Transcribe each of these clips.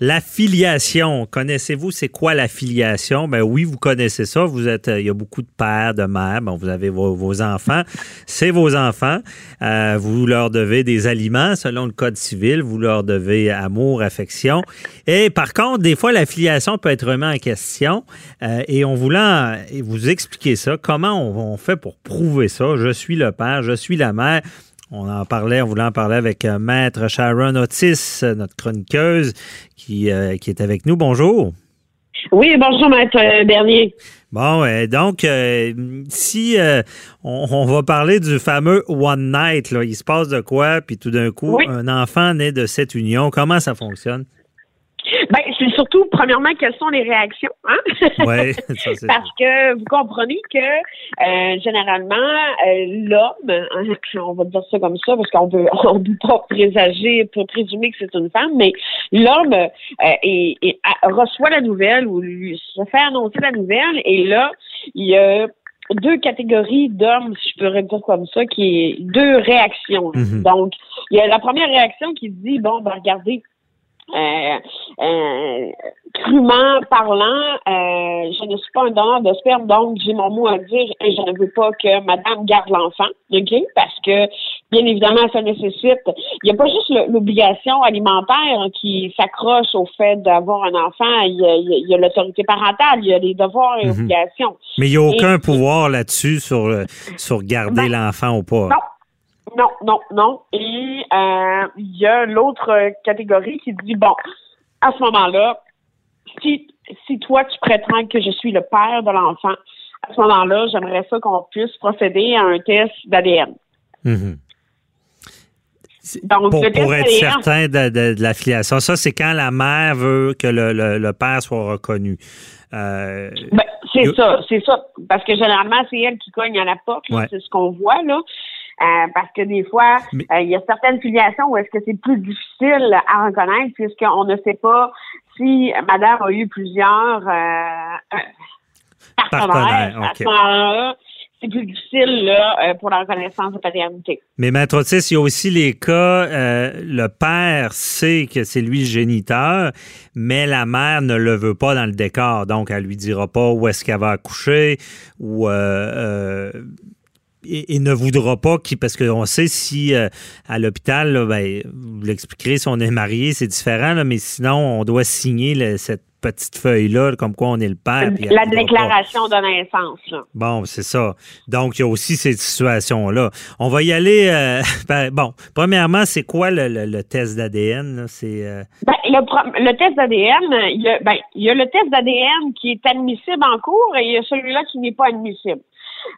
La filiation, connaissez-vous c'est quoi la filiation? Ben oui, vous connaissez ça. Vous êtes, il y a beaucoup de pères, de mères. Bon, vous avez vos, enfants. C'est vos enfants. Euh, vous leur devez des aliments selon le code civil. Vous leur devez amour, affection. Et par contre, des fois, la filiation peut être remise en question. Euh, et on voulait vous expliquer ça. Comment on fait pour prouver ça? Je suis le père, je suis la mère. On en parlait, on voulait en parler avec euh, Maître Sharon Otis, euh, notre chroniqueuse, qui, euh, qui est avec nous. Bonjour. Oui, bonjour, Maître Bernier. Bon, donc, si on, va parler du fameux One Night, là, il se passe de quoi, puis tout d'un coup, un enfant naît de cette union, comment ça fonctionne? Ben, c'est surtout, premièrement, quelles sont les réactions. Hein? Parce que vous comprenez que euh, généralement, euh, l'homme, hein, on va dire ça comme ça, parce qu'on peut on peut pas présager, pour présumer que c'est une femme, mais l'homme euh, reçoit la nouvelle ou lui se fait annoncer la nouvelle, et là, il y a deux catégories d'hommes, si je pourrais dire comme ça, qui est deux réactions. Mm-hmm. Donc, il y a la première réaction qui dit bon, ben regardez, euh, euh, crûment parlant, euh, je ne suis pas un donneur de sperme, donc j'ai mon mot à dire et je ne veux pas que madame garde l'enfant, OK? Parce que, bien évidemment, ça nécessite, il n'y a pas juste l'obligation alimentaire qui s'accroche au fait d'avoir un enfant, il y a l'autorité parentale, il y a les devoirs et mhm. obligations. Mais il n'y a aucun pouvoir là-dessus sur, sur garder l'enfant ou pas. Non. Non, non, non. Et euh, il y a l'autre catégorie qui dit, bon, à ce moment-là, si, si toi, tu prétends que je suis le père de l'enfant, à ce moment-là, j'aimerais ça qu'on puisse procéder à un test d'ADN. Mm-hmm. Donc, pour, être certain de, la filiation. Ça, c'est quand la mère veut que le, père soit reconnu. Euh, ben, c'est ça, c'est ça. Parce que généralement, c'est elle qui cogne à la porte. C'est ce qu'on voit, là. Euh, parce que des fois, euh, il y a certaines filiations où est-ce que c'est plus difficile à reconnaître puisqu'on ne sait pas si madame a eu plusieurs euh, partenaires. c'est plus difficile là, pour la reconnaissance de paternité. Mais Maître Otis, il y a aussi les cas, le père sait que c'est lui le géniteur, mais la mère ne le veut pas dans le décor. Donc, elle lui dira pas où est-ce qu'elle va accoucher ou et, ne voudra pas, qui, parce qu'on sait si euh, à l'hôpital, ben, vous l'expliquerez, si on est marié, c'est différent, mais sinon, on doit signer cette petite feuille-là, comme quoi on est le père. La déclaration de naissance. Bon, c'est ça. Donc, il y a aussi cette situation-là. On va y aller. Euh, ben, bon, premièrement, c'est quoi le, test d'ADN? C'est, euh, ben, le, test d'ADN, il y, a, ben, il y a le test d'ADN qui est admissible en cours et il y a celui-là qui n'est pas admissible.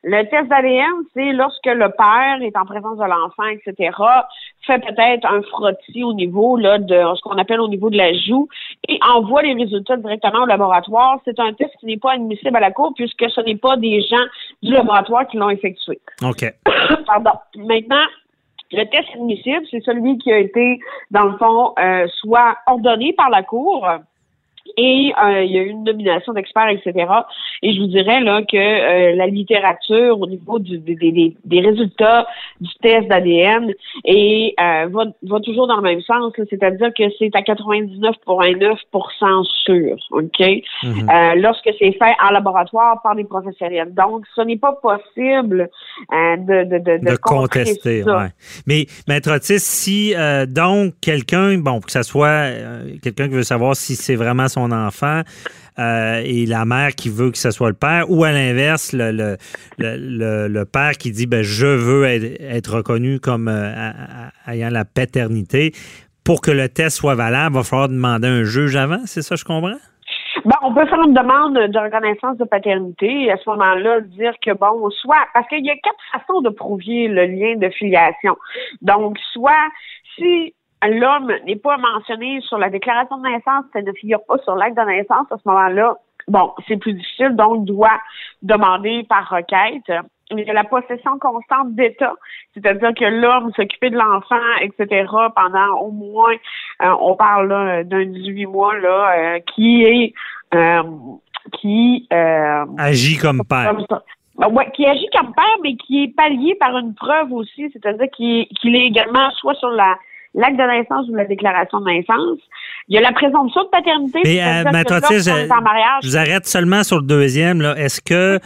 Le test d'ADN, c'est lorsque le père est en présence de l'enfant, etc., fait peut-être un frottis au niveau là, de ce qu'on appelle au niveau de la joue et envoie les résultats directement au laboratoire. C'est un test qui n'est pas admissible à la Cour puisque ce n'est pas des gens du laboratoire qui l'ont effectué. OK. Pardon. Maintenant, le test admissible, c'est celui qui a été, dans le fond, euh, soit ordonné par la Cour, et euh, il y a eu une nomination d'experts, etc. Et je vous dirais là que euh, la littérature au niveau du, des, des, résultats du test d'ADN et euh, va, va, toujours dans le même sens, c'est-à-dire que c'est à 99,9% sûr, ok, mhm. lorsque c'est fait en laboratoire par des professionnels. Donc, ce n'est pas possible de, de, de, de contester. Ouais. Mais maître Otis, si donc quelqu'un, bon, que ce soit quelqu'un qui veut savoir si c'est vraiment son enfant euh, et la mère qui veut que ce soit le père, ou à l'inverse, le, le, père qui dit ben, je veux être, reconnu comme euh, ayant la paternité. Pour que le test soit valable, il va falloir demander un juge avant, c'est ça, je comprends? Bon, on peut faire une demande de reconnaissance de paternité et à ce moment-là dire que bon, soit parce qu'il y a quatre façons de prouver le lien de filiation. Donc, soit si l'homme n'est pas mentionné sur la déclaration de naissance, ça ne figure pas sur l'acte de naissance à ce moment-là, bon, c'est plus difficile, donc doit demander par requête. Il y a la possession constante d'État, c'est-à-dire que l'homme s'occupait de l'enfant, etc., pendant au moins, euh, on parle d'un 18 mois, là, euh, qui est euh, qui agit comme père. ouais, qui agit comme père, mais qui est pallié par une preuve aussi, c'est-à-dire qu'il est également soit sur la l'acte de naissance ou la déclaration de naissance. Il y a la présomption de paternité. Mais, euh, je, je vous arrête seulement sur le deuxième. Est-ce que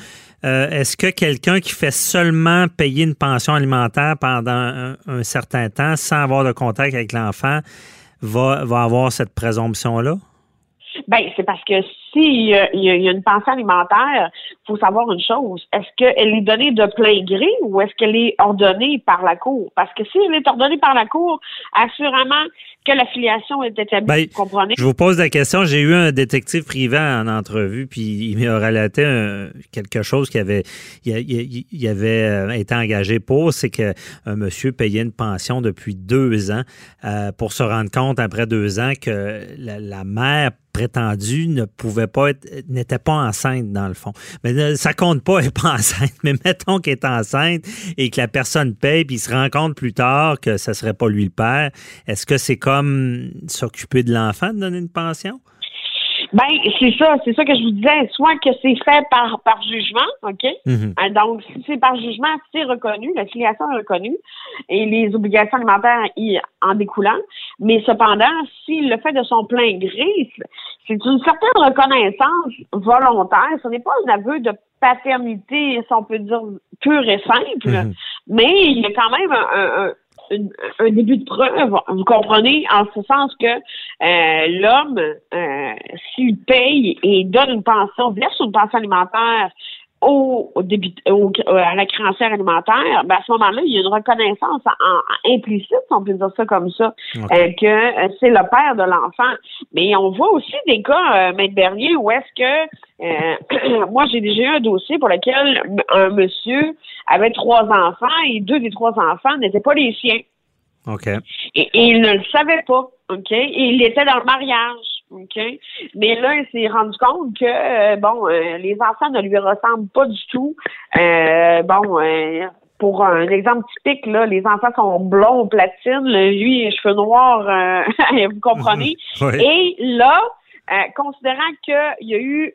euh, est-ce que quelqu'un qui fait seulement payer une pension alimentaire pendant un, certain temps sans avoir de contact avec l'enfant va, va avoir cette présomption-là? Ben, c'est parce que s'il y, a une pension alimentaire, il faut savoir une chose. Est-ce qu'elle est donnée de plein gré ou est-ce qu'elle est ordonnée par la Cour? Parce que si elle est ordonnée par la Cour, assurément que l'affiliation est établie. Ben, vous comprenez? Je vous pose la question. J'ai eu un détective privé en entrevue, puis il m'a relaté quelque chose qui avait, il, avait euh, été engagé pour, c'est qu'un monsieur payait une pension depuis deux ans euh, pour se rendre compte, après deux ans, que la mère prétendue n'était pas enceinte dans le fond. Mais euh, ça compte pas, elle pas enceinte. Mais mettons qu'elle est enceinte et que la personne paye puis se rend compte plus tard que ce serait pas lui le père. Est-ce que c'est comme s'occuper de l'enfant de donner une pension? Ben, c'est ça, c'est ça que je vous disais. Soit que c'est fait par, par jugement, OK? Mhm. Euh, donc, si c'est par jugement, c'est reconnu, la filiation est reconnue et les obligations alimentaires y, en découlant. Mais cependant, s'il le fait de son plein gré, c'est une certaine reconnaissance volontaire. Ce n'est pas un aveu de paternité, si on peut dire, pur et simple, mhm. mais il y a quand même un, un début de preuve, vous comprenez, en ce sens que euh, l'homme, euh, s'il paye et donne une pension, verse une pension alimentaire au, début, au, à la créancière alimentaire, ben à ce moment-là, il y a une reconnaissance en, implicite, si on peut dire ça comme ça, euh, que c'est le père de l'enfant. Mais on voit aussi des cas, euh, Maître Bernier, où est-ce que moi j'ai déjà eu un dossier pour lequel un monsieur avait trois enfants et deux des trois enfants n'étaient pas les siens. OK. Et, il ne le savait pas. OK? Et il était dans le mariage. OK? Mais là, il s'est rendu compte que, euh, bon, euh, les enfants ne lui ressemblent pas du tout. Euh, bon, pour un exemple typique, là, les enfants sont blonds, platine, lui, cheveux noirs, vous comprenez? Et là, considérant qu'il y a eu,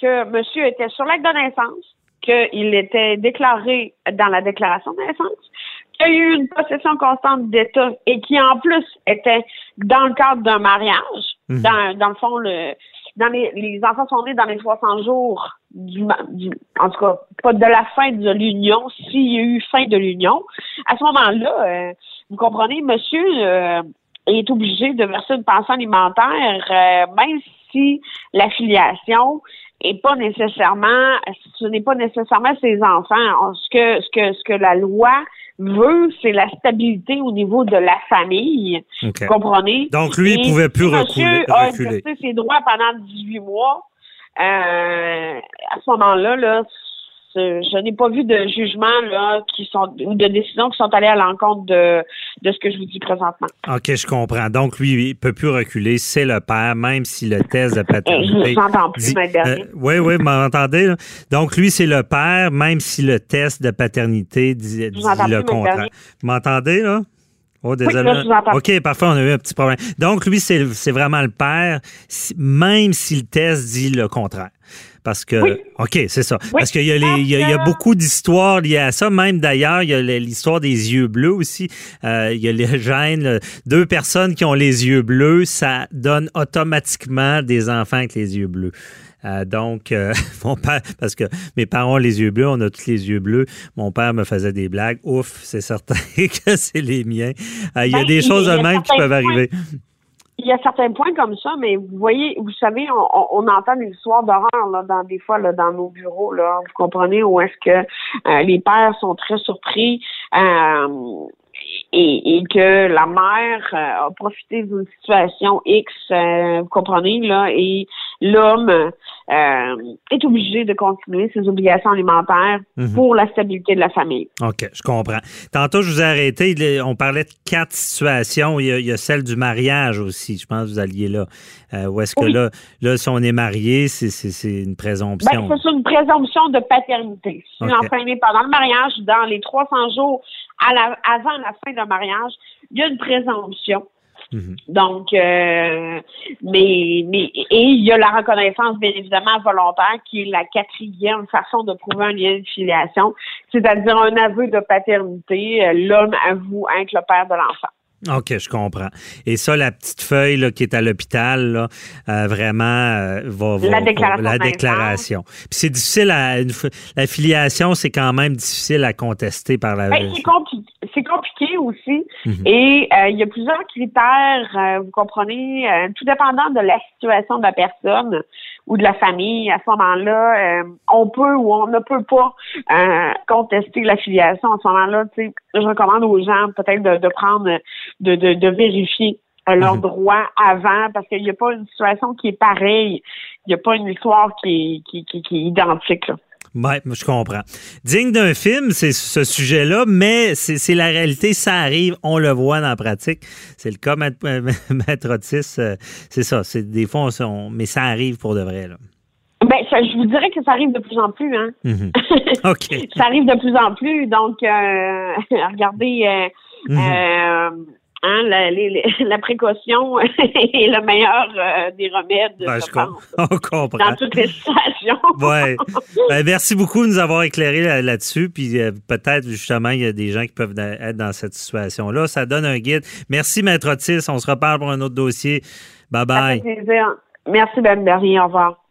que monsieur était sur l'acte de naissance, qu'il était déclaré dans la déclaration de naissance, qu'il y a eu une possession constante d'État et qui en plus était dans le cadre d'un mariage. Mhm. Dans, dans le fond, le, dans les, les enfants sont nés dans les 60 jours du, en tout cas pas de la fin de l'union, s'il y a eu fin de l'union. À ce moment-là, euh, vous comprenez, monsieur euh, est obligé de verser une pension alimentaire, euh, même si la filiation pas nécessairement, ce n'est pas nécessairement ses enfants. Ce que, ce que, ce que la loi veut, c'est la stabilité au niveau de la famille. Vous comprenez? Donc, lui, il pouvait plus reculer. a exercé ses droits pendant 18 mois. Euh, à ce moment-là, là, je n'ai pas vu de jugement là qui sont ou de décisions qui sont allées à l'encontre de, de ce que je vous dis présentement. OK, je comprends. Donc lui, il peut plus reculer, c'est le père, même si le test de paternité. Je vous entends plus, euh, Oui, oui, vous m'entendez? Donc lui, c'est le père, même si le test de paternité dit, le contraire. Vous m'entendez là? Oh, désolé. OK, parfait, on a eu un petit problème. Donc, lui, c'est vraiment le père, même si le test dit le contraire. Parce que, OK, c'est ça. Parce qu'il y, a il y, a, beaucoup d'histoires liées à ça. Même d'ailleurs, il y a l'histoire des yeux bleus aussi. Euh, il y a les gènes. Deux personnes qui ont les yeux bleus, ça donne automatiquement des enfants avec les yeux bleus. Euh, donc, euh, mon père, parce que mes parents ont les yeux bleus, on a tous les yeux bleus. Mon père me faisait des blagues. Ouf, c'est certain que c'est les miens. il y a ben, des choses de même qui peuvent arriver il y a certains points comme ça, mais vous voyez, vous savez, on, entend des histoires d'horreur là, dans des fois là, dans nos bureaux. Là, vous comprenez où est-ce que euh, les pères sont très surpris euh, et, et, que la mère euh, a profité d'une situation X, vous comprenez là, et l'homme euh, est obligé de continuer ses obligations alimentaires mhm. pour la stabilité de la famille. OK, je comprends. Tantôt, je vous ai arrêté. On parlait de quatre situations. Il y a, celle du mariage aussi. Je pense que vous alliez là. Euh, où est-ce que là, là, si on est marié, c'est une présomption? Ben, c'est une présomption de paternité. Si okay. l'enfant est pendant le mariage, dans les 300 jours à la, avant la fin d'un mariage, il y a une présomption Mhm. Donc, euh, mais, mais, et il y a la reconnaissance, bien évidemment, volontaire, qui est la quatrième façon de prouver un lien de filiation, c'est-à-dire un aveu de paternité. Euh, l'homme avoue être le père de l'enfant. OK, je comprends. Et ça, la petite feuille là, qui est à l'hôpital, euh, vraiment, euh, va, va, la déclaration. La déclaration. Puis c'est difficile à. la filiation, c'est quand même difficile à contester par la. Ben, c'est, compliqué, c'est compliqué aussi. Mhm. Et euh, il y a plusieurs critères, vous comprenez, tout dépendant de la situation de la personne ou de la famille. À ce moment-là, on peut ou on ne peut pas contester l'affiliation. À ce moment-là, je recommande aux gens peut-être de, de prendre de, de, de vérifier leurs mhm. droits avant parce qu'il n'y a pas une situation qui est pareille. Il n'y a pas une histoire qui est, qui, qui, qui est identique. Oui, je comprends. Digne d'un film, c'est ce sujet-là, mais c'est la réalité, ça arrive, on le voit dans la pratique. C'est le cas, Maître, Otis, euh, c'est ça. C'est des fois, on, mais ça arrive pour de vrai. Là. Ben, je vous dirais que ça arrive de plus en plus. Hein? Mhm. OK. ça arrive de plus en plus. Donc, euh, regardez, euh, Mhm. Euh, hein, la, la, précaution est le meilleur euh, des remèdes, ben, je, pense, on comprend. dans toutes les situations. ouais. Ben, merci beaucoup de nous avoir éclairé là-dessus. Puis euh, peut-être justement, il y a des gens qui peuvent être dans cette situation-là. Ça donne un guide. Merci, Maître Otis. On se reparle pour un autre dossier. Bye bye. Merci, Ben Berry. Au revoir.